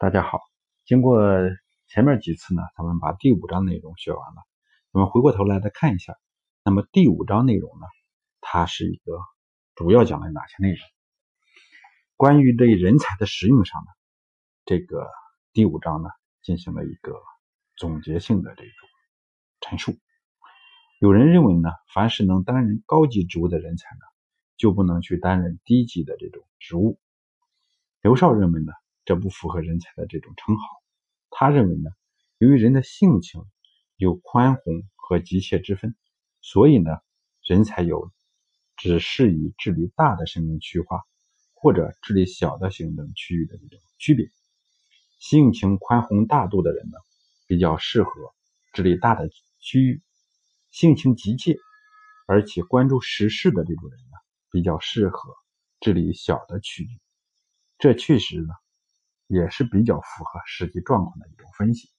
大家好，经过前面几次呢，咱们把第五章内容学完了。我们回过头来再看一下，那么第五章内容呢，它是一个主要讲了哪些内容？关于对人才的使用上呢，这个第五章呢进行了一个总结性的这种陈述。有人认为呢，凡是能担任高级职务的人才呢，就不能去担任低级的这种职务。刘少认为呢？这不符合人才的这种称号。他认为呢，由于人的性情有宽宏和急切之分，所以呢，人才有只适宜治理大的生命区划，或者治理小的行政区域的这种区别。性情宽宏大度的人呢，比较适合治理大的区域；性情急切而且关注时事的这种人呢，比较适合治理小的区域。这确实呢。也是比较符合实际状况的一种分析。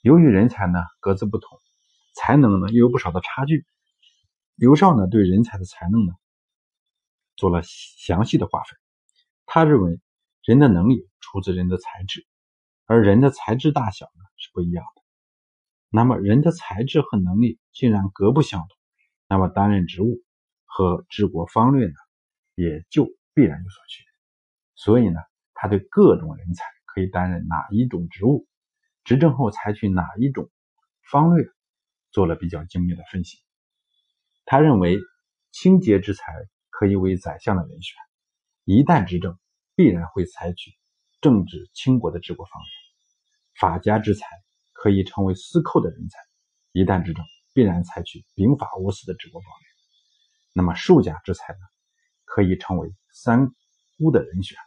由于人才呢各自不同，才能呢又有不少的差距。刘少呢对人才的才能呢做了详细的划分。他认为人的能力出自人的才智，而人的才智大小呢是不一样的。那么人的才智和能力竟然各不相同，那么担任职务和治国方略呢也就必然有所区别。所以呢。他对各种人才可以担任哪一种职务，执政后采取哪一种方略，做了比较精密的分析。他认为，清洁之才可以为宰相的人选，一旦执政，必然会采取政治倾国的治国方略；法家之才可以成为司寇的人才，一旦执政，必然采取兵法无私的治国方略。那么，术家之才呢，可以成为三姑的人选。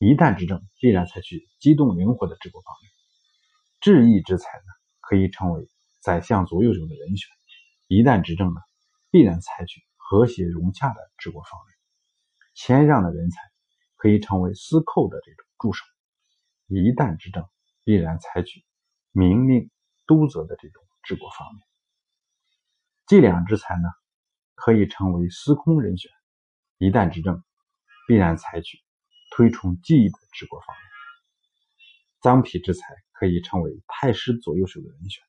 一旦执政，必然采取机动灵活的治国方略；智义之才呢，可以成为宰相左右手的人选；一旦执政呢，必然采取和谐融洽的治国方略；谦让的人才可以成为司寇的这种助手；一旦执政，必然采取明令督责的这种治国方略；计量之才呢，可以成为司空人选；一旦执政，必然采取。推崇技艺的治国方略，臧否之才可以成为太师左右手的人选，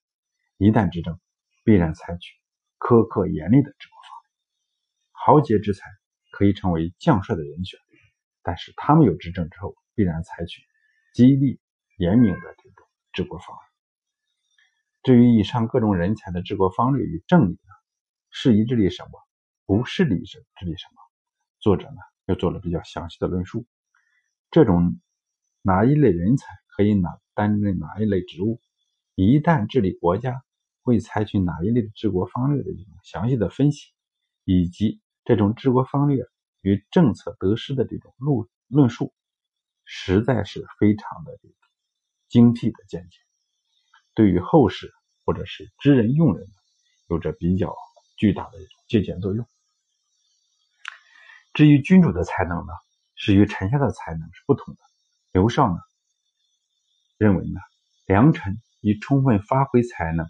一旦执政，必然采取苛刻严厉的治国方略。豪杰之才可以成为将帅的人选，但是他们有执政之后，必然采取激励严明的这种治国方略。至于以上各种人才的治国方略与政理呢，适宜治理什么，不适理治理什么，作者呢又做了比较详细的论述。这种哪一类人才可以哪担任哪一类职务，一旦治理国家会采取哪一类的治国方略的这种详细的分析，以及这种治国方略与政策得失的这种论论述，实在是非常的这个精辟的见解，对于后世或者是知人用人，有着比较巨大的这种借鉴作用。至于君主的才能呢？是与臣下的才能是不同的。刘少呢认为呢，良臣以充分发挥才能、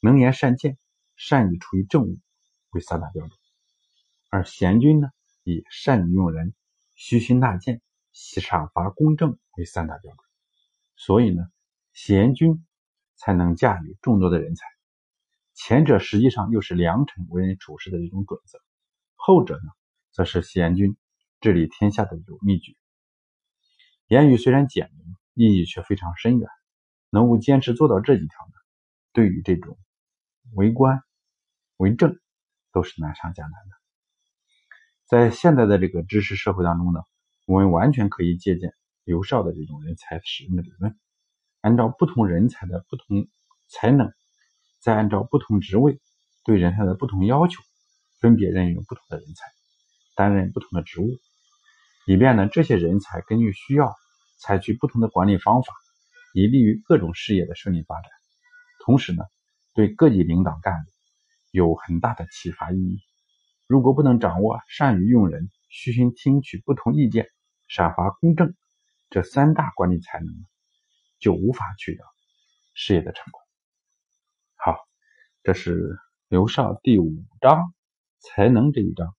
能言善谏、善于处理政务为三大标准，而贤君呢以善于用人、虚心纳谏、赏罚公正为三大标准。所以呢，贤君才能驾驭众多的人才，前者实际上又是良臣为人处事的一种准则，后者呢则是贤君。治理天下的有秘诀，言语虽然简明，意义却非常深远。能够坚持做到这几条呢，对于这种为官为政都是难上加难的。在现在的这个知识社会当中呢，我们完全可以借鉴刘少的这种人才使用的理论，按照不同人才的不同才能，再按照不同职位对人才的不同要求，分别任用不同的人才，担任不同的职务。以便呢，这些人才根据需要采取不同的管理方法，以利于各种事业的顺利发展。同时呢，对各级领导干部有很大的启发意义。如果不能掌握善于用人、虚心听取不同意见、赏罚公正这三大管理才能，就无法取得事业的成功。好，这是刘少第五章才能这一章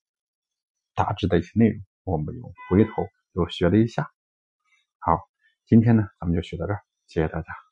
大致的一些内容。我们又回头又学了一下，好，今天呢，咱们就学到这儿，谢谢大家。